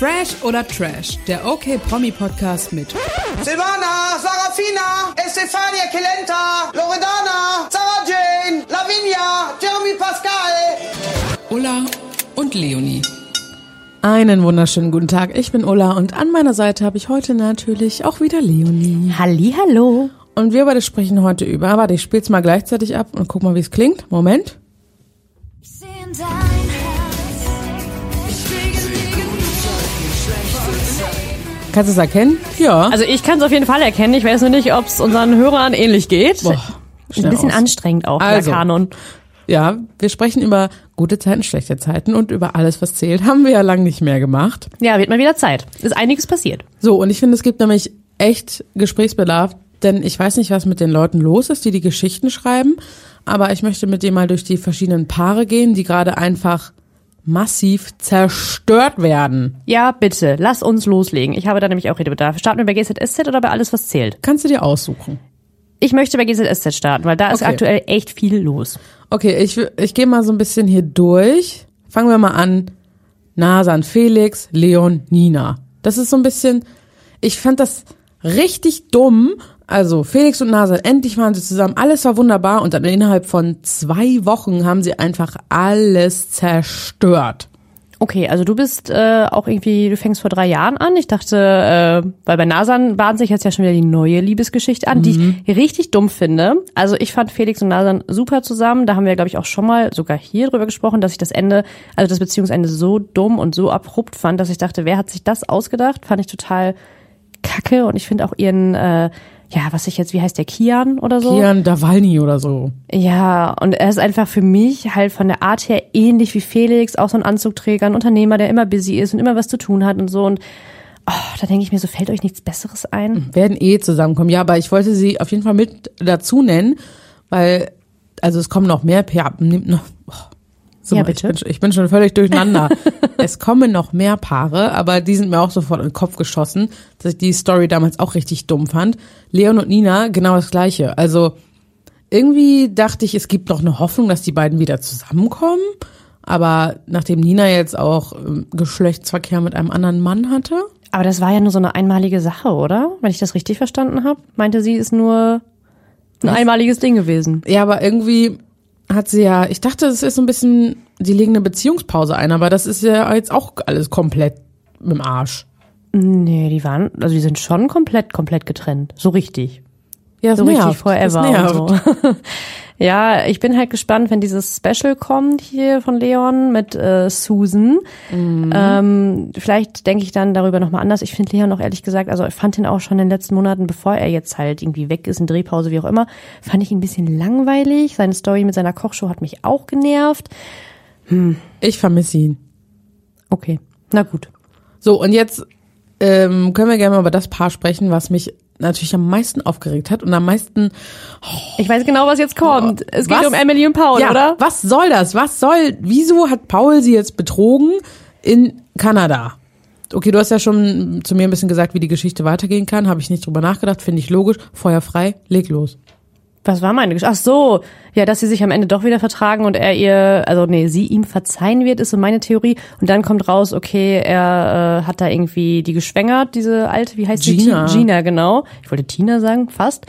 Fresh oder Trash, der OK Promi Podcast mit Silvana, Sarafina, Estefania Kelenta, Loredana, Sarah Jane, Lavinia, Jeremy Pascal. Ulla und Leonie. Einen wunderschönen guten Tag. Ich bin Ulla und an meiner Seite habe ich heute natürlich auch wieder Leonie. Halli, hallo. Und wir beide sprechen heute über, warte, ich spiel's mal gleichzeitig ab und guck mal, wie es klingt. Moment. Kannst du es erkennen? Ja. Also ich kann es auf jeden Fall erkennen. Ich weiß nur nicht, ob es unseren Hörern ähnlich geht. Boah, Ein bisschen aus. anstrengend auch, Also. der Kanon. Ja, wir sprechen über gute Zeiten, schlechte Zeiten und über alles, was zählt. Haben wir ja lang nicht mehr gemacht. Ja, wird mal wieder Zeit. Ist einiges passiert. So, und ich finde, es gibt nämlich echt Gesprächsbedarf, denn ich weiß nicht, was mit den Leuten los ist, die die Geschichten schreiben, aber ich möchte mit dir mal durch die verschiedenen Paare gehen, die gerade einfach massiv zerstört werden. Ja, bitte, lass uns loslegen. Ich habe da nämlich auch Redebedarf. Starten wir bei GZSZ oder bei alles, was zählt? Kannst du dir aussuchen. Ich möchte bei GZSZ starten, weil da ist Okay. aktuell echt viel los. Okay, ich, ich gehe mal so ein bisschen hier durch. Fangen wir mal an. Nasan, Felix, Leon, Nina. Das ist so ein bisschen, ich fand das richtig dumm. Also Felix und Nasan, endlich waren sie zusammen, alles war wunderbar und dann innerhalb von zwei Wochen haben sie einfach alles zerstört. Okay, also du bist äh, auch irgendwie, du fängst vor drei Jahren an. Ich dachte, äh, weil bei Nasan bahnt sich jetzt ja schon wieder die neue Liebesgeschichte an, die ich richtig dumm finde. Also ich fand Felix und Nasan super zusammen. Da haben wir, glaube ich, auch schon mal sogar hier drüber gesprochen, dass ich das Ende, also das Beziehungsende so dumm und so abrupt fand, dass ich dachte, wer hat sich das ausgedacht? Fand ich total kacke. Und ich finde auch ihren, äh, ja, was ich jetzt, wie heißt der, Kian oder so? Kian Dawalny oder so. Ja, und er ist einfach für mich halt von der Art her ähnlich wie Felix, auch so ein Anzugträger, ein Unternehmer, der immer busy ist und immer was zu tun hat und so. Und oh, da denke ich mir so, fällt euch nichts Besseres ein? Werden eh zusammenkommen. Ja, aber ich wollte sie auf jeden Fall mit dazu nennen, weil, also es kommen noch mehr Paare, nimmt noch, oh, so Ja, bitte. Ich bin, schon- ich bin schon völlig durcheinander. es kommen noch mehr Paare, aber die sind mir auch sofort in den Kopf geschossen, dass ich die Story damals auch richtig dumm fand. Leon und Nina, genau das Gleiche. Also, irgendwie dachte ich, es gibt noch eine Hoffnung, dass die beiden wieder zusammenkommen. Aber nachdem Nina jetzt auch ähm, Geschlechtsverkehr mit einem anderen Mann hatte, Aber das war ja nur so eine einmalige Sache, oder? Wenn ich das richtig verstanden habe, meinte sie, ist nur ein einmaliges Ding gewesen. Ja, aber irgendwie hat sie ja, ich dachte, es ist so ein bisschen, die legen eine Beziehungspause ein, aber das ist ja jetzt auch alles komplett im Arsch. Nee, die waren, also die sind schon komplett, komplett getrennt. So richtig. Ja, So richtig forever nervt. so. ja, ich bin halt gespannt, wenn dieses Special kommt hier von Leon mit äh, Susan. Mhm. Ähm, vielleicht denke ich dann darüber nochmal anders. Ich finde Leon auch ehrlich gesagt, also ich fand ihn auch schon in den letzten Monaten, bevor er jetzt halt irgendwie weg ist, in Drehpause, wie auch immer, fand ich ihn ein bisschen langweilig. Seine Story mit seiner Kochshow hat mich auch genervt. Ich vermisse ihn. Okay, na gut. So, und jetzt ähm, können wir gerne mal über das Paar sprechen, was mich natürlich am meisten aufgeregt hat und am meisten. Ich weiß genau, was jetzt kommt. Es geht Was? um Emily und Paul, ja, oder? was soll das? Was soll, wieso hat Paul sie jetzt betrogen in Kanada? Okay, du hast ja schon zu mir ein bisschen gesagt, wie die Geschichte weitergehen kann. Habe ich nicht drüber nachgedacht, finde ich logisch. Feuer frei, leg los. Was war meine Geschichte? Ach so, ja, dass sie sich am Ende doch wieder vertragen und er ihr, also nee, sie ihm verzeihen wird, ist so meine Theorie. Und dann kommt raus, okay, er äh, hat da irgendwie die geschwängert, diese alte, wie heißt Gina. sie? Gina, genau. Ich wollte Tina sagen, fast.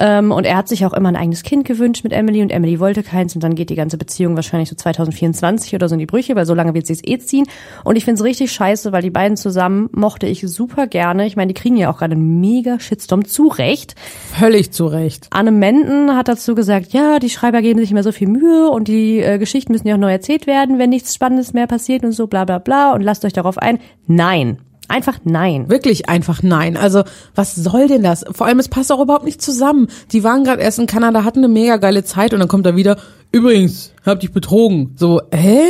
Ähm, und er hat sich auch immer ein eigenes Kind gewünscht mit Emily und Emily wollte keins und dann geht die ganze Beziehung wahrscheinlich so 2024 oder so in die Brüche, weil so lange wird sie es eh ziehen. Und ich finde es richtig scheiße, weil die beiden zusammen mochte ich super gerne. Ich meine, die kriegen ja auch gerade einen mega Shitstorm zurecht. Völlig zu Recht. Anne Menden hat dazu gesagt, ja, die Schreiber geben sich immer so viel Mühe und die äh, Geschichten müssen ja auch neu erzählt werden, wenn nichts Spannendes mehr passiert und so bla bla bla und lasst euch darauf ein. Nein. Einfach nein. Wirklich einfach nein. Also, was soll denn das? Vor allem, es passt auch überhaupt nicht zusammen. Die waren gerade erst in Kanada, hatten eine mega geile Zeit und dann kommt er wieder, übrigens, hab dich betrogen. So, hä?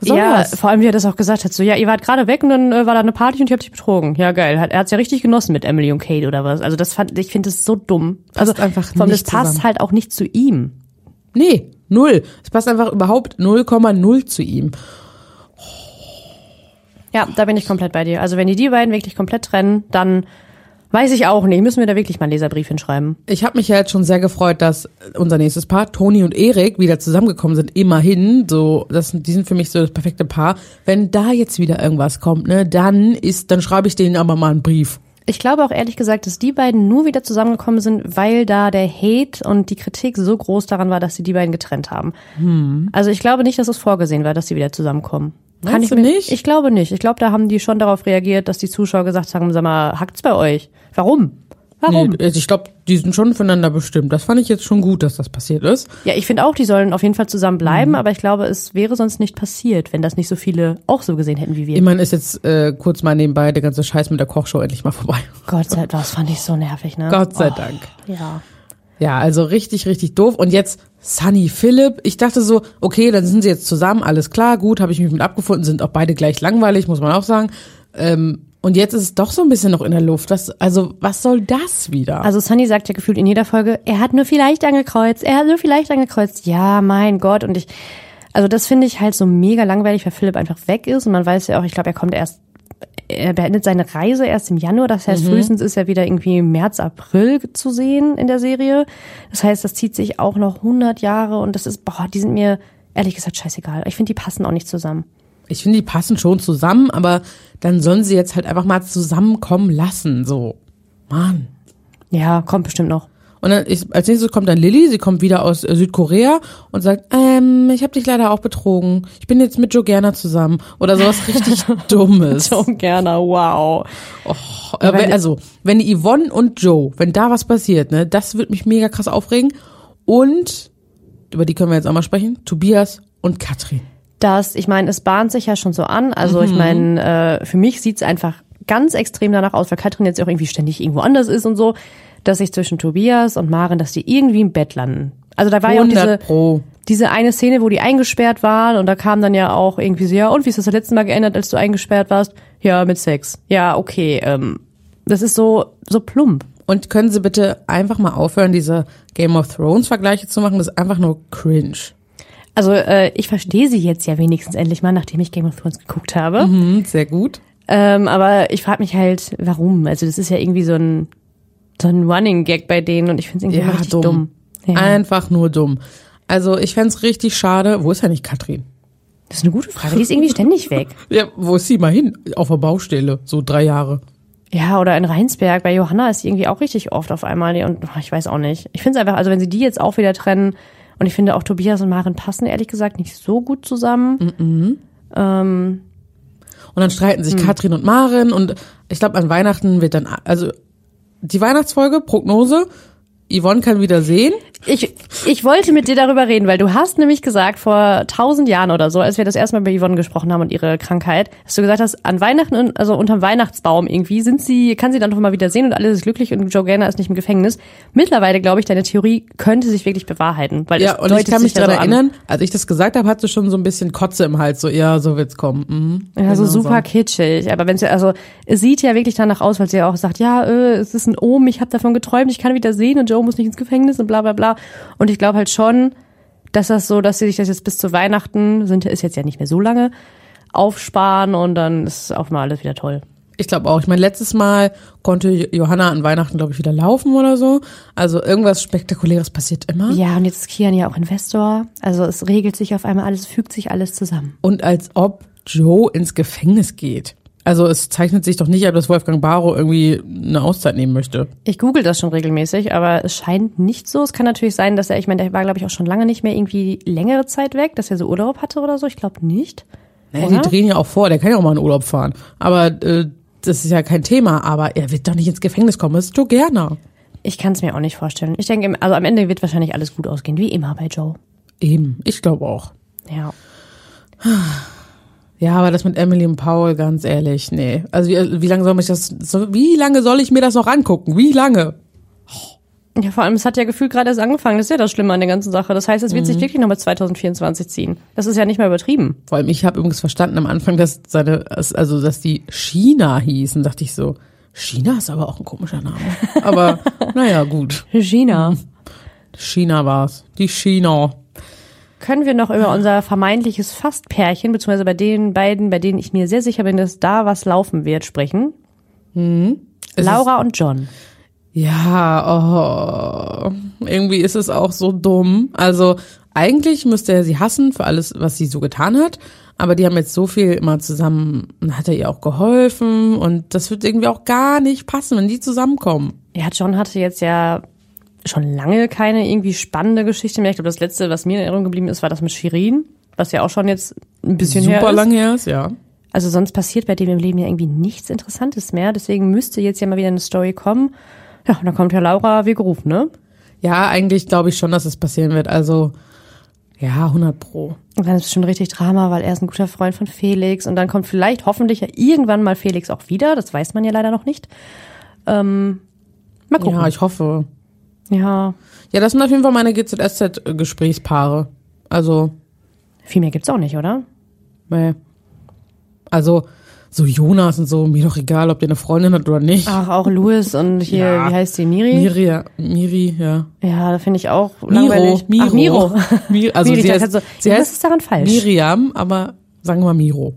Was ja, das? vor allem wie er das auch gesagt hat, so ja, ihr wart gerade weg und dann äh, war da eine Party und ich hab dich betrogen. Ja, geil. Hat, er hat's ja richtig genossen mit Emily und Kate oder was. Also das fand ich finde es so dumm. Also Passt einfach vor allem, das passt zusammen. halt auch nicht zu ihm. Nee, null. Es passt einfach überhaupt 0,0 zu ihm. Ja, da bin ich komplett bei dir. Also wenn die die beiden wirklich komplett trennen, dann Weiß ich auch nicht. Müssen wir da wirklich mal einen Leserbrief hinschreiben? Ich habe mich ja jetzt schon sehr gefreut, dass unser nächstes Paar, Toni und Erik, wieder zusammengekommen sind. Immerhin, so, das, die sind für mich so das perfekte Paar. Wenn da jetzt wieder irgendwas kommt, ne, dann ist, dann schreibe ich denen aber mal einen Brief. Ich glaube auch ehrlich gesagt, dass die beiden nur wieder zusammengekommen sind, weil da der Hate und die Kritik so groß daran war, dass sie die beiden getrennt haben. Hm. Also ich glaube nicht, dass es vorgesehen war, dass sie wieder zusammenkommen. Kann Meinst ich du mir, nicht? Ich glaube nicht. Ich glaube, da haben die schon darauf reagiert, dass die Zuschauer gesagt haben, sag mal, hackt's bei euch? Warum? Warum? Nee, also ich glaube, die sind schon füreinander bestimmt. Das fand ich jetzt schon gut, dass das passiert ist. Ja, ich finde auch, die sollen auf jeden Fall zusammen bleiben, aber ich glaube, es wäre sonst nicht passiert, wenn das nicht so viele auch so gesehen hätten wie wir. Ich meine, ist jetzt äh, kurz mal nebenbei der ganze Scheiß mit der Kochshow endlich mal vorbei. Gott sei Dank, das fand ich so nervig, ne? Gott sei Oh, Dank. Ja. Ja, also richtig, richtig doof. Und jetzt Sunny Philipp. Ich dachte so, okay, dann sind sie jetzt zusammen, alles klar, gut, habe ich mich mit abgefunden, sind auch beide gleich langweilig, muss man auch sagen. Ähm, und jetzt ist es doch so ein bisschen noch in der Luft. Was, also, was soll das wieder? Also Sunny sagt ja gefühlt in jeder Folge, er hat nur vielleicht angekreuzt, er hat nur vielleicht angekreuzt. Ja, mein Gott. Und ich, also das finde ich halt so mega langweilig, weil Philipp einfach weg ist. Und man weiß ja auch, ich glaube, er kommt erst, er beendet seine Reise erst im Januar. Das heißt, frühestens ist er wieder irgendwie im März, April zu sehen in der Serie. Das heißt, das zieht sich auch noch 100 Jahre und das ist, boah, die sind mir ehrlich gesagt scheißegal. Ich finde, die passen auch nicht zusammen. ich finde, die passen schon zusammen, aber dann sollen sie jetzt halt einfach mal zusammenkommen lassen, so. Mann. Ja, kommt bestimmt noch. Und dann ist, als nächstes kommt dann Lilly, sie kommt wieder aus äh, Südkorea und sagt, ähm, ich habe dich leider auch betrogen. Ich bin jetzt mit Joe Gerner zusammen. Oder sowas richtig Dummes. So gerne, wow. Äh, wenn, also, wenn die Yvonne und Joe, wenn da was passiert, ne, das wird mich mega krass aufregen. Und, über die können wir jetzt auch mal sprechen, Tobias und Katrin. das, ich meine, es bahnt sich ja schon so an. Also ich meine, äh, für mich sieht's einfach ganz extrem danach aus, weil Katrin jetzt auch irgendwie ständig irgendwo anders ist und so, dass sich zwischen Tobias und Maren, dass die irgendwie im Bett landen. Also da war ja auch 100 diese, pro. diese eine Szene, wo die eingesperrt waren und da kam dann ja auch irgendwie so, ja, und wie ist das das letzte Mal geändert, als du eingesperrt warst? Ja, mit Sex. Ja, okay, ähm, das ist so, so plump. Und können Sie bitte einfach mal aufhören, diese Game of Thrones Vergleiche zu machen? Das ist einfach nur cringe. Also äh, ich verstehe sie jetzt ja wenigstens endlich mal, nachdem ich Game of Thrones geguckt habe. Hm, sehr gut. Ähm, aber ich frage mich halt, warum? Also das ist ja irgendwie so ein so ein Running Gag bei denen und ich finde es irgendwie Ja, richtig dumm. dumm. Ja. Einfach nur dumm. Also ich fänd's richtig schade. Wo ist ja nicht Katrin? Das ist eine gute Frage. Die ist irgendwie ständig weg. Ja, wo ist sie mal hin? Auf der Baustelle, so drei Jahre. Ja, oder in Rheinsberg. Bei Johanna ist sie irgendwie auch richtig oft auf einmal. Und ach, ich weiß auch nicht. Ich finde es einfach, also wenn sie die jetzt auch wieder trennen, und ich finde auch Tobias und Maren passen ehrlich gesagt nicht so gut zusammen. Ähm, Und dann streiten sich Katrin und Maren und ich glaube an Weihnachten wird dann, also die Weihnachtsfolge, Prognose, Yvonne kann wieder sehen. Ich, ich wollte mit dir darüber reden, weil du hast nämlich gesagt, vor tausend Jahren oder so, als wir das erste Mal bei Yvonne gesprochen haben und ihre Krankheit, dass du gesagt hast, an Weihnachten, und- also unterm Weihnachtsbaum irgendwie, sind sie, kann sie dann doch mal wieder sehen und alles ist glücklich und Joe Gaynor ist nicht im Gefängnis. Mittlerweile glaube ich, deine Theorie könnte sich wirklich bewahrheiten, weil Ja, und ich kann mich daran so erinnern, als ich das gesagt habe, hat sie schon so ein bisschen Kotze im Hals, so, ja, so wird's kommen. Mhm. Ja, so Genau super kitschig. Aber wenn sie, also es sieht ja wirklich danach aus, weil sie ja auch sagt, ja, äh, es ist ein Ohm, ich habe davon geträumt, ich kann wieder sehen und Joe muss nicht ins Gefängnis und bla bla bla. Und ich glaube halt schon, dass das so, dass sie sich das jetzt bis zu Weihnachten, sind ist jetzt ja nicht mehr so lange, aufsparen und dann ist auch mal alles wieder toll. Ich glaube auch. Ich meine, letztes Mal konnte Johanna an Weihnachten, glaube ich, wieder laufen oder so. Also irgendwas Spektakuläres passiert immer. Ja, und jetzt ist Kian ja auch Investor. Also es regelt sich auf einmal alles, fügt sich alles zusammen. Und als ob Joe ins Gefängnis geht. Also es zeichnet sich doch nicht ab, dass Wolfgang Barrow irgendwie eine Auszeit nehmen möchte. Ich google das schon regelmäßig, aber es scheint nicht so. Es kann natürlich sein, dass er, ich meine, der war, glaube ich, auch schon lange nicht mehr irgendwie längere Zeit weg, dass er so Urlaub hatte oder so. Ich glaube nicht. Naja, Oder? die drehen ja auch vor, der kann ja auch mal in Urlaub fahren. Aber äh, das ist ja kein Thema. Aber er wird doch nicht ins Gefängnis kommen. Das ist Joe Gerner. Ich kann es mir auch nicht vorstellen. Ich denke, also am Ende wird wahrscheinlich alles gut ausgehen, wie immer bei Joe. Eben, ich glaube auch. Ja. Ja, aber das mit Emily und Paul, ganz ehrlich, nee. Also wie, wie lange soll mich das, wie lange soll ich mir das noch angucken? Wie lange? Ja, vor allem, es hat ja gefühlt gerade erst angefangen. Das ist ja das Schlimme an der ganzen Sache. Das heißt, es wird Mhm. sich wirklich noch bis 2024 ziehen. Das ist ja nicht mehr übertrieben. Vor allem, ich habe übrigens verstanden am Anfang, dass seine, also dass die China hießen, dachte ich so. China ist aber auch ein komischer Name. Aber naja, gut. Gina. China war's. Die China. Können wir noch über unser vermeintliches Fastpärchen, beziehungsweise bei den beiden, bei denen ich mir sehr sicher bin, dass da was laufen wird, sprechen? Es Laura und John. Ja, oh, irgendwie ist es auch so dumm. Also eigentlich müsste er sie hassen für alles, was sie so getan hat. Aber die haben jetzt so viel immer zusammen, hat er ihr auch geholfen und das wird irgendwie auch gar nicht passen, wenn die zusammenkommen. Ja, John hatte jetzt ja schon lange keine irgendwie spannende Geschichte mehr. Ich glaube, das letzte, was mir in Erinnerung geblieben ist, war das mit Shirin, was ja auch schon jetzt ein bisschen her Super ist. lang her ist, ja. Also sonst passiert bei dem im Leben ja irgendwie nichts Interessantes mehr. Deswegen müsste jetzt ja mal wieder eine Story kommen. Ja, und dann kommt ja Laura wie gerufen, ne? Ja, eigentlich glaube ich schon, dass es passieren wird. Also, ja, 100 pro. Und dann ist es schon richtig Drama, weil er ist ein guter Freund von Felix. Und dann kommt vielleicht hoffentlich ja irgendwann mal Felix auch wieder. Das weiß man ja leider noch nicht. Ähm, mal gucken. Ja, ich hoffe. Ja, Ja, das sind auf jeden Fall meine GZSZ-Gesprächspaare. Also, viel mehr gibt's auch nicht, oder? nee. Also, so Jonas und so, mir doch egal, ob der eine Freundin hat oder nicht. Ach, auch Louis und hier, Ja. wie heißt die, Miri? Miri, Miri, ja. Ja, da finde ich auch Miro, langweilig. Miro. Ach, Miro. Miri, also Miri, sie heißt, so, sie heißt ist daran falsch? Miriam, aber sagen wir mal Miro.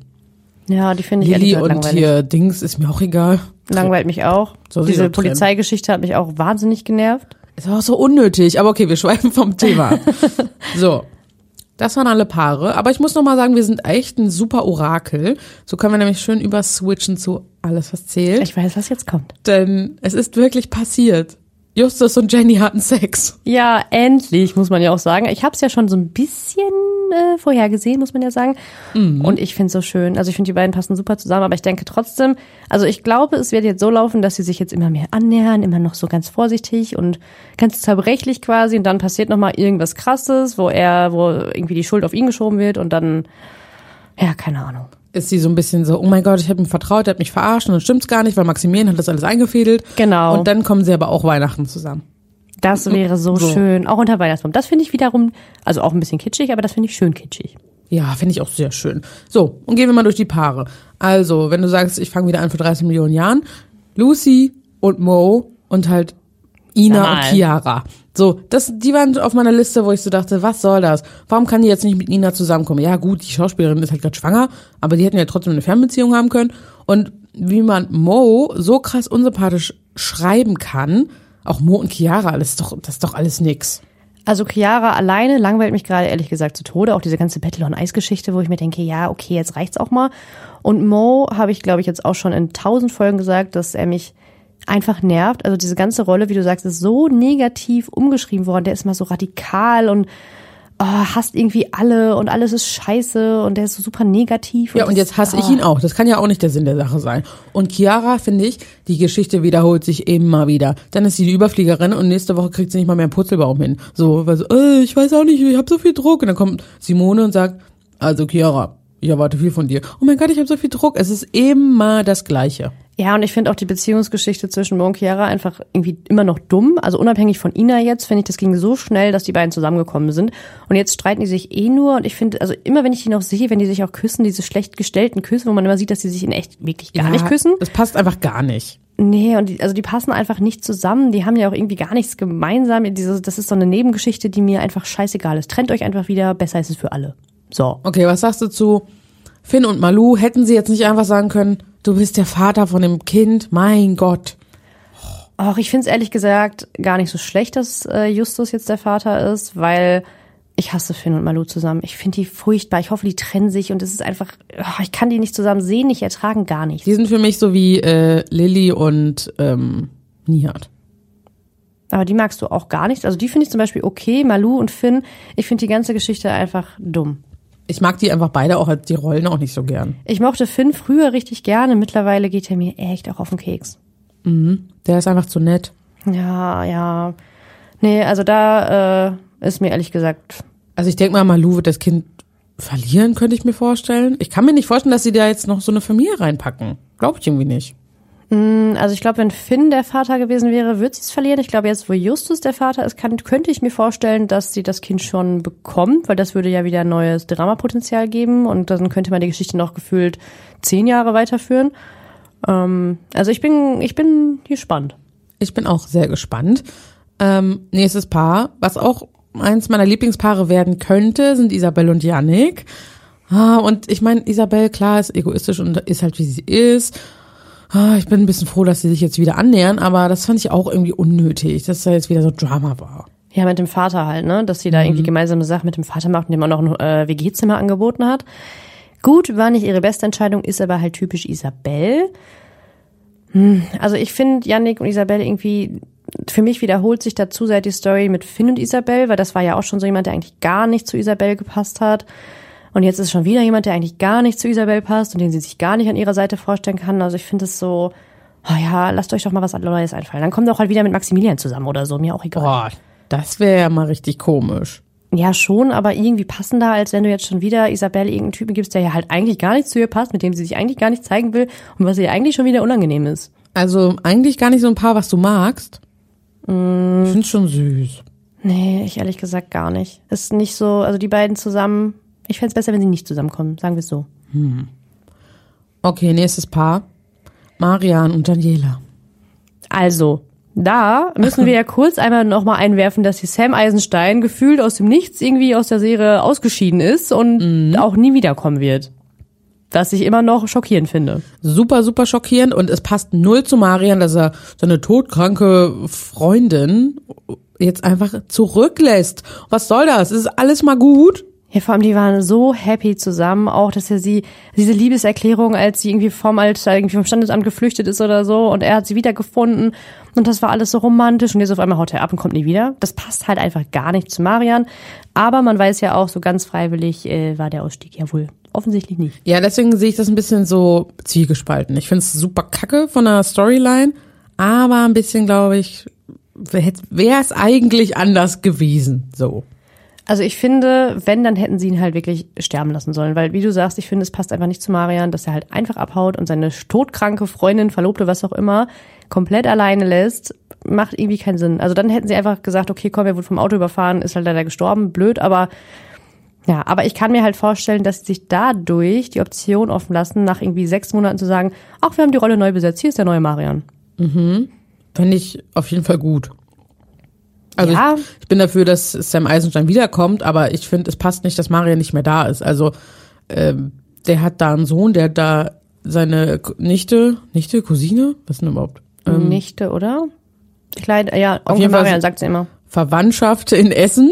Ja, die finde ich gesagt und langweilig. hier Dings ist mir auch egal. Langweilt mich auch. Sich Diese. Polizeigeschichte hat mich auch wahnsinnig genervt. Ist auch so unnötig, aber okay, wir schweifen vom Thema. ab. so. Das waren alle Paare, aber ich muss noch mal sagen, wir sind echt ein super Orakel. So können wir nämlich schön überswitchen zu alles, was zählt. Ich weiß, was jetzt kommt. Denn es ist wirklich passiert. Justus und Jenny hatten Sex. Ja, endlich, muss man ja auch sagen. Ich habe es ja schon so ein bisschen äh, vorhergesehen, muss man ja sagen. Und ich finde es so schön. Also ich finde, die beiden passen super zusammen, aber ich denke trotzdem, also ich glaube, es wird jetzt so laufen, dass sie sich jetzt immer mehr annähern, immer noch so ganz vorsichtig und ganz zerbrechlich quasi. Und dann passiert nochmal irgendwas krasses, wo er, wo irgendwie die Schuld auf ihn geschoben wird und dann, ja, keine Ahnung. Ist sie so ein bisschen so, oh mein Gott, ich habe ihm vertraut, er hat mich verarscht und dann stimmt's gar nicht, weil Maximilian hat das alles eingefädelt. Genau. Und dann kommen sie aber auch Weihnachten zusammen. Das wäre so, So. schön. Auch unter Weihnachtsbaum. Das finde ich wiederum, also auch ein bisschen kitschig, aber das finde ich schön kitschig. Ja, finde ich auch sehr schön. So, und gehen wir mal durch die Paare. Also, wenn du sagst, ich fange wieder an vor 30 Millionen Jahren, Lucy und Mo und halt Ina und Chiara. So, das, die waren auf meiner Liste, wo ich so dachte, was soll das? Warum kann die jetzt nicht mit Ina zusammenkommen? Ja, gut, die Schauspielerin ist halt gerade schwanger, aber die hätten ja trotzdem eine Fernbeziehung haben können. Und wie man Mo so krass unsympathisch schreiben kann, auch Mo und Chiara, das ist doch, das ist doch alles nix. Also Chiara alleine langweilt mich gerade ehrlich gesagt zu Tode. Auch diese ganze Battle on Ice Geschichte, wo ich mir denke, ja, okay, jetzt reicht's auch mal. Und Mo habe ich, glaube ich, jetzt auch schon in tausend Folgen gesagt, dass er mich einfach nervt. Also diese ganze Rolle, wie du sagst, ist so negativ umgeschrieben worden. Der ist mal so radikal und oh, hasst irgendwie alle und alles ist scheiße und der ist so super negativ. Ja, und jetzt hasse ich oh. ihn auch. Das kann ja auch nicht der Sinn der Sache sein. Und Chiara, finde ich, die Geschichte wiederholt sich immer wieder. Dann ist sie die Überfliegerin und nächste Woche kriegt sie nicht mal mehr einen Purzelbaum hin. So, weil so, äh, ich weiß auch nicht, ich habe so viel Druck. Und dann kommt Simone und sagt, also Chiara, ich erwarte viel von dir. Oh mein Gott, ich habe so viel Druck. Es ist immer das Gleiche. Ja, und ich finde auch die Beziehungsgeschichte zwischen Mo und Chiara einfach irgendwie immer noch dumm. Also unabhängig von Ina jetzt, finde ich, das ging so schnell, dass die beiden zusammengekommen sind. Und jetzt streiten die sich eh nur. Und ich finde, also immer wenn ich die noch sehe, wenn die sich auch küssen, diese schlecht gestellten Küsse, wo man immer sieht, dass die sich in echt wirklich gar Ja, nicht küssen. Das passt einfach gar nicht. Nee, und die, also die passen einfach nicht zusammen. Die haben ja auch irgendwie gar nichts gemeinsam. Diese, das ist so eine Nebengeschichte, die mir einfach scheißegal ist. Trennt euch einfach wieder, besser ist es für alle. So. Okay, was sagst du zu Finn und Malu? Hätten sie jetzt nicht einfach sagen können, du bist der Vater von dem Kind? Mein Gott. Auch ich finde es ehrlich gesagt gar nicht so schlecht, dass äh, Justus jetzt der Vater ist, weil ich hasse Finn und Malu zusammen. Ich finde die furchtbar. Ich hoffe, die trennen sich und es ist einfach, oh, ich kann die nicht zusammen sehen, nicht ertragen, gar nicht. Die sind für mich so wie äh, Lilly und ähm, Nihat. Aber die magst du auch gar nicht. Also die finde ich zum Beispiel okay, Malu und Finn. Ich finde die ganze Geschichte einfach dumm. Ich mag die einfach beide auch die Rollen auch nicht so gern. Ich mochte Finn früher richtig gerne. Mittlerweile geht er mir echt auch auf den Keks. Der ist einfach zu nett. Ja, ja. Nee, also da äh, ist mir ehrlich gesagt Also ich denke mal, Malu wird das Kind verlieren, könnte ich mir vorstellen. Ich kann mir nicht vorstellen, dass sie da jetzt noch so eine Familie reinpacken. Glaube ich irgendwie nicht. Also ich glaube, wenn Finn der Vater gewesen wäre, würde sie es verlieren. Ich glaube, jetzt, wo Justus der Vater ist, kann, könnte ich mir vorstellen, dass sie das Kind schon bekommt, weil das würde ja wieder neues Dramapotenzial geben und dann könnte man die Geschichte noch gefühlt zehn Jahre weiterführen. Ähm, also ich bin, ich bin gespannt. Ich bin auch sehr gespannt. Ähm, nächstes Paar, was auch eins meiner Lieblingspaare werden könnte, sind Isabel und Yannick. Ah, und ich meine, Isabel, klar, ist egoistisch und ist halt, wie sie ist. Ah, ich bin ein bisschen froh, dass sie sich jetzt wieder annähern, aber das fand ich auch irgendwie unnötig, dass da jetzt wieder so Drama war. Ja, mit dem Vater halt, ne? Dass sie da irgendwie gemeinsame Sachen mit dem Vater macht und dem auch noch ein äh, WG-Zimmer angeboten hat. Gut, war nicht ihre beste Entscheidung, ist aber halt typisch Isabel. Hm, also ich finde Yannick und Isabel irgendwie, für mich wiederholt sich dazu seit die Story mit Finn und Isabel, weil das war ja auch schon so jemand, der eigentlich gar nicht zu Isabel gepasst hat. Und jetzt ist schon wieder jemand, der eigentlich gar nicht zu Isabel passt und den sie sich gar nicht an ihrer Seite vorstellen kann. Also ich finde es so, oh ja, lasst euch doch mal was Neues einfallen. Dann kommt doch halt wieder mit Maximilian zusammen oder so, mir auch egal. Boah, das wäre ja mal richtig komisch. Ja, schon, aber irgendwie passender, als wenn du jetzt schon wieder Isabelle irgendeinen Typen gibst, der ja halt eigentlich gar nicht zu ihr passt, mit dem sie sich eigentlich gar nicht zeigen will und was ihr eigentlich schon wieder unangenehm ist. Also eigentlich gar nicht so ein Paar, was du magst. Ich find's schon süß. Nee, ich ehrlich gesagt gar nicht. Ist nicht so, also die beiden zusammen, ich fänd's besser, wenn sie nicht zusammenkommen, sagen wir es so. Okay, nächstes Paar. Marian und Daniela. Also, da müssen wir ja kurz einmal nochmal einwerfen, dass die Sam Eisenstein gefühlt aus dem Nichts irgendwie aus der Serie ausgeschieden ist und auch nie wiederkommen wird. Was ich immer noch schockierend finde. Super, super schockierend und es passt null zu Marian, dass er seine todkranke Freundin jetzt einfach zurücklässt. Was soll das? Ist alles mal gut? Ja, vor allem, die waren so happy zusammen, auch, dass er sie, diese Liebeserklärung, als sie irgendwie vom Alter, irgendwie vom Standesamt geflüchtet ist oder so, und er hat sie wiedergefunden, und das war alles so romantisch, und jetzt auf einmal haut er ab und kommt nie wieder. Das passt halt einfach gar nicht zu Marian. Aber man weiß ja auch, so ganz freiwillig äh, war der Ausstieg ja wohl offensichtlich nicht. Ja, deswegen sehe ich das ein bisschen so zwiegespalten. Ich finde es super kacke von der Storyline, aber ein bisschen, glaube ich, wäre es eigentlich anders gewesen. So. Also ich finde, wenn, dann hätten sie ihn halt wirklich sterben lassen sollen. Weil, wie du sagst, ich finde, es passt einfach nicht zu Marian, dass er halt einfach abhaut und seine todkranke Freundin, Verlobte, was auch immer, komplett alleine lässt. Macht irgendwie keinen Sinn. Also dann hätten sie einfach gesagt, okay, komm, er wurde vom Auto überfahren, ist halt leider gestorben, blöd, aber ja, aber ich kann mir halt vorstellen, dass sie sich dadurch die Option offen lassen, nach irgendwie sechs Monaten zu sagen, ach, wir haben die Rolle neu besetzt, hier ist der neue Marian. Fände ich auf jeden Fall gut. Also Ja. ich, ich bin dafür, dass Sam Eisenstein wiederkommt, aber ich finde, es passt nicht, dass Marian nicht mehr da ist. Also ähm, der hat da einen Sohn, der hat da seine Nichte, Nichte, Cousine, was denn überhaupt? Ähm, Nichte, oder? Kleid, ja, Onkel jeden Fall Marian sagt sie immer. Verwandtschaft in Essen.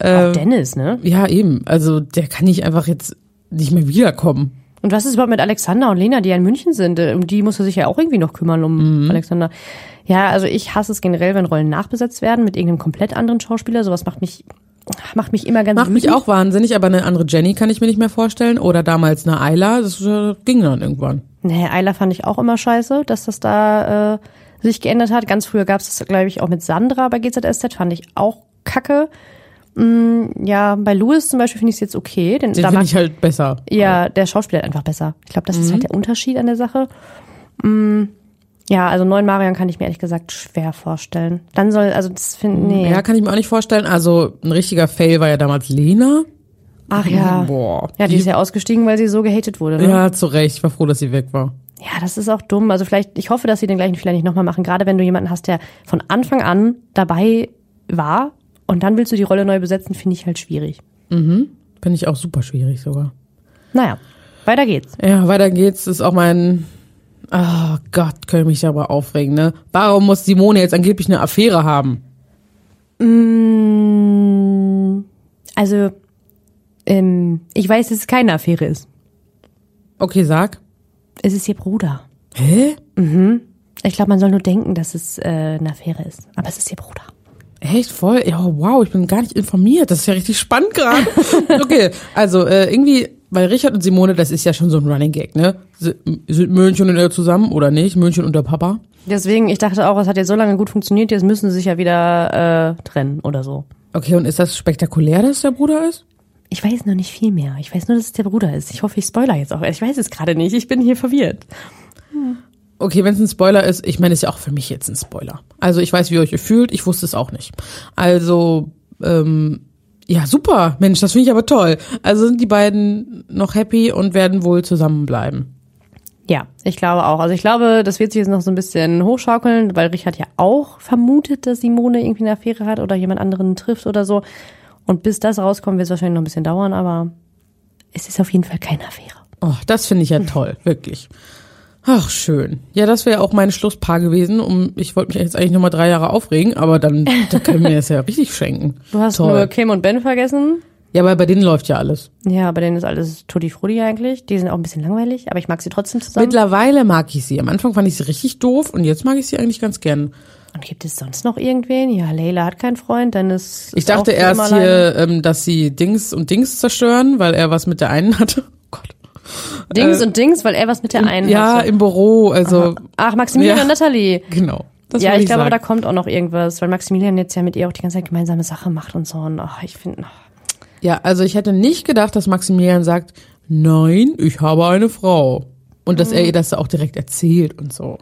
Auch Dennis, ne? Ja, eben. Also der kann nicht einfach jetzt nicht mehr wiederkommen. Und was ist überhaupt mit Alexander und Lena, die ja in München sind? Äh, Um die muss er sich ja auch irgendwie noch kümmern, um Alexander. Ja, also ich hasse es generell, wenn Rollen nachbesetzt werden mit irgendeinem komplett anderen Schauspieler. Sowas macht mich, macht mich immer ganz Macht mich wütend. auch wahnsinnig, aber eine andere Jenny kann ich mir nicht mehr vorstellen. Oder damals eine Ayla, das äh, ging dann irgendwann. Nee, Ayla fand ich auch immer scheiße, dass das da äh, sich geändert hat. Ganz früher gab es das, glaube ich, auch mit Sandra bei GZSZ, fand ich auch kacke. Mm, ja, bei Louis zum Beispiel finde ich es jetzt okay. Denn Den finde ich halt besser. Ja, der Schauspieler ist einfach besser. Ich glaube, das ist halt der Unterschied an der Sache. Mm, ja, also neuen Marian kann ich mir ehrlich gesagt schwer vorstellen. Dann soll, also das finden, nee. Ja, kann ich mir auch nicht vorstellen. Also ein richtiger Fail war ja damals Lena. Ach ja. Boah. Ja, die ist ja ausgestiegen, weil sie so gehatet wurde. Ne? Ja, zu Recht. Ich war froh, dass sie weg war. Ja, das ist auch dumm. Also vielleicht, ich hoffe, dass sie den gleichen Fehler nicht nochmal machen. Gerade wenn du jemanden hast, der von Anfang an dabei war und dann willst du die Rolle neu besetzen, finde ich halt schwierig. Finde ich auch super schwierig sogar. Naja, weiter geht's. Ja, weiter geht's. Das ist auch mein. Oh Gott, könnte mich aber aufregen, ne? Warum muss Simone jetzt angeblich eine Affäre haben? Mm, also, ähm, ich weiß, dass es keine Affäre ist. Okay, sag. Es ist ihr Bruder. Hä? Ich glaube, man soll nur denken, dass es äh, eine Affäre ist. Aber es ist ihr Bruder. Echt voll? Ja, wow, ich bin gar nicht informiert. Das ist ja richtig spannend gerade. okay, also äh, irgendwie, weil Richard und Simone, das ist ja schon so ein Running Gag, ne? Si- Sind Mönchen und er zusammen oder nicht? Mönchen und der Papa? Deswegen, ich dachte auch, es hat jetzt so lange gut funktioniert, jetzt müssen sie sich ja wieder äh, trennen oder so. Okay, und ist das spektakulär, dass der Bruder ist? Ich weiß noch nicht viel mehr. Ich weiß nur, dass es der Bruder ist. Ich hoffe, ich spoiler jetzt auch. Ich weiß es gerade nicht. Ich bin hier verwirrt. Okay, wenn es ein Spoiler ist, ich meine, ist ja auch für mich jetzt ein Spoiler. Also ich weiß, wie ihr euch fühlt, ich wusste es auch nicht. Also, ähm, ja, super, Mensch, das finde ich aber toll. Also sind die beiden noch happy und werden wohl zusammenbleiben. Ja, ich glaube auch. Also ich glaube, das wird sich jetzt noch so ein bisschen hochschaukeln, weil Richard ja auch vermutet, dass Simone irgendwie eine Affäre hat oder jemand anderen trifft oder so. Und bis das rauskommt, wird es wahrscheinlich noch ein bisschen dauern, aber es ist auf jeden Fall keine Affäre. Oh, das finde ich ja toll, wirklich. Ach, schön. Ja, das wäre auch mein Schlusspaar gewesen. Um, ich wollte mich jetzt eigentlich nochmal drei Jahre aufregen, aber dann, dann können wir das ja richtig schenken. Du hast Toll. nur Kim und Ben vergessen. Ja, aber bei denen läuft ja alles. Ja, bei denen ist alles Tutti Frutti eigentlich. Die sind auch ein bisschen langweilig, aber ich mag sie trotzdem zusammen. Mittlerweile mag ich sie. Am Anfang fand ich sie richtig doof und jetzt mag ich sie eigentlich ganz gern. Und gibt es sonst noch irgendwen? Ja, Leila hat keinen Freund, Dennis. Ich dachte erst hier, ähm, dass sie Dings und Dings zerstören, weil er was mit der einen hatte. Dings und Dings, weil er was mit der einen Äh, Ja, hatte. im Büro, also Ach, Maximilian Ja. und Natalie. genau. Das ja, wollte ich glaube, aber da kommt auch noch irgendwas, weil Maximilian jetzt ja mit ihr auch die ganze Zeit gemeinsame Sache macht und so. Und ach, ich finde, Ja, also ich hätte nicht gedacht, dass Maximilian sagt, nein, ich habe eine Frau. Und dass Mhm. er ihr das auch direkt erzählt und so.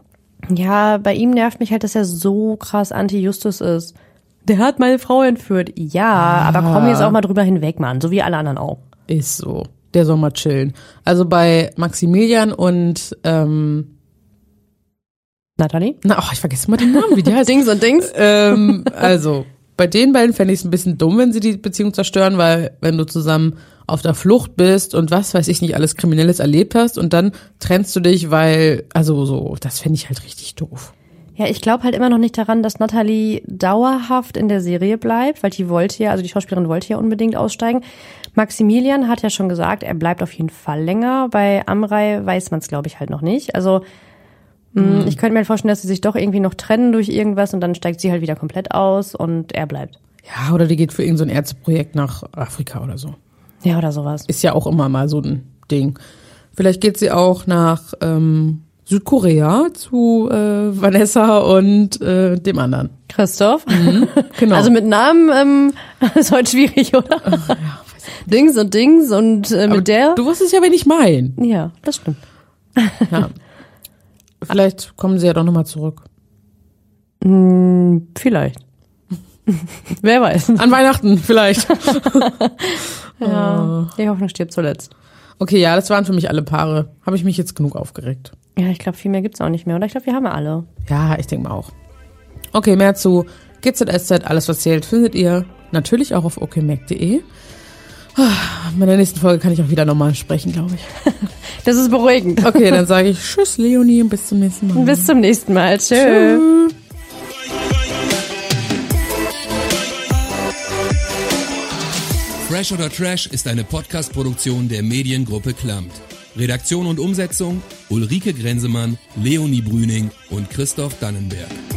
ja, bei ihm nervt mich halt, dass er so krass anti-Justus ist. Der hat meine Frau entführt. Ja, aber komm jetzt auch mal drüber hinweg, Mann. So wie alle anderen auch. Ist so. Der soll mal chillen. Also bei Maximilian und, ähm, Natalie? na, oh, ich vergesse mal den Namen, wie die heißt. Dings und Dings. ähm, also, bei den beiden fände ich es ein bisschen dumm, wenn sie die Beziehung zerstören, weil wenn du zusammen auf der Flucht bist und was weiß ich nicht alles Kriminelles erlebt hast und dann trennst du dich, weil, also so, das fände ich halt richtig doof. Ja, ich glaube halt immer noch nicht daran, dass Natalie dauerhaft in der Serie bleibt, weil die wollte ja, also die Schauspielerin wollte ja unbedingt aussteigen. Maximilian hat ja schon gesagt, er bleibt auf jeden Fall länger. Bei Amrei weiß man es, glaube ich, halt noch nicht. Also mh, ich könnte mir vorstellen, dass sie sich doch irgendwie noch trennen durch irgendwas und dann steigt sie halt wieder komplett aus und er bleibt. Ja, oder die geht für irgendein so ein Ärzteprojekt nach Afrika oder so. Ja, oder sowas. Ist ja auch immer mal so ein Ding. Vielleicht geht sie auch nach ähm, Südkorea zu äh, Vanessa und äh, dem anderen. Christoph? Genau. Also mit Namen ähm, ist heute schwierig, oder? Dings und Dings und äh, mit Aber der. Du wusstest ja, wen ich mein. Ja, das stimmt. Ja. Vielleicht kommen sie ja doch nochmal zurück. Vielleicht. Wer weiß. An Weihnachten vielleicht. Ja. Die Hoffnung stirbt zuletzt. Okay, ja, das waren für mich alle Paare. Habe ich mich jetzt genug aufgeregt. Ja, ich glaube, viel mehr gibt's auch nicht mehr. Oder ich glaube, wir haben ja alle. Ja, ich denke mal auch. Okay, mehr zu GZSZ, alles was zählt, findet ihr natürlich auch auf okmac.de. Ah, In meiner nächsten Folge kann ich auch wieder normal sprechen, glaube ich. Das ist beruhigend. Okay, dann sage ich Tschüss, Leonie, und bis zum nächsten Mal. Bis zum nächsten Mal. Tschö. Fresh oder Trash ist eine Podcast-Produktion der Mediengruppe Klammt. Redaktion und Umsetzung Ulrike Grenzemann, Leonie Brüning und Christoph Dannenberg.